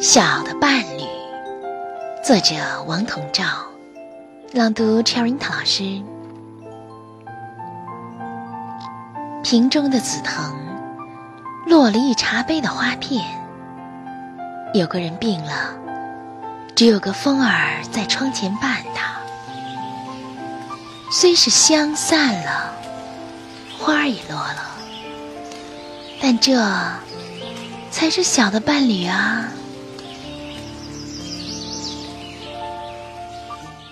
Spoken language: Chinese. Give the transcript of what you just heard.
小的伴侣，作者王同照，朗读 Cherita 老师。瓶中的紫藤落了一茶杯的花片。有个人病了，只有个风儿在窗前伴他。虽是香散了，花儿也落了，但这才是小的伴侣啊。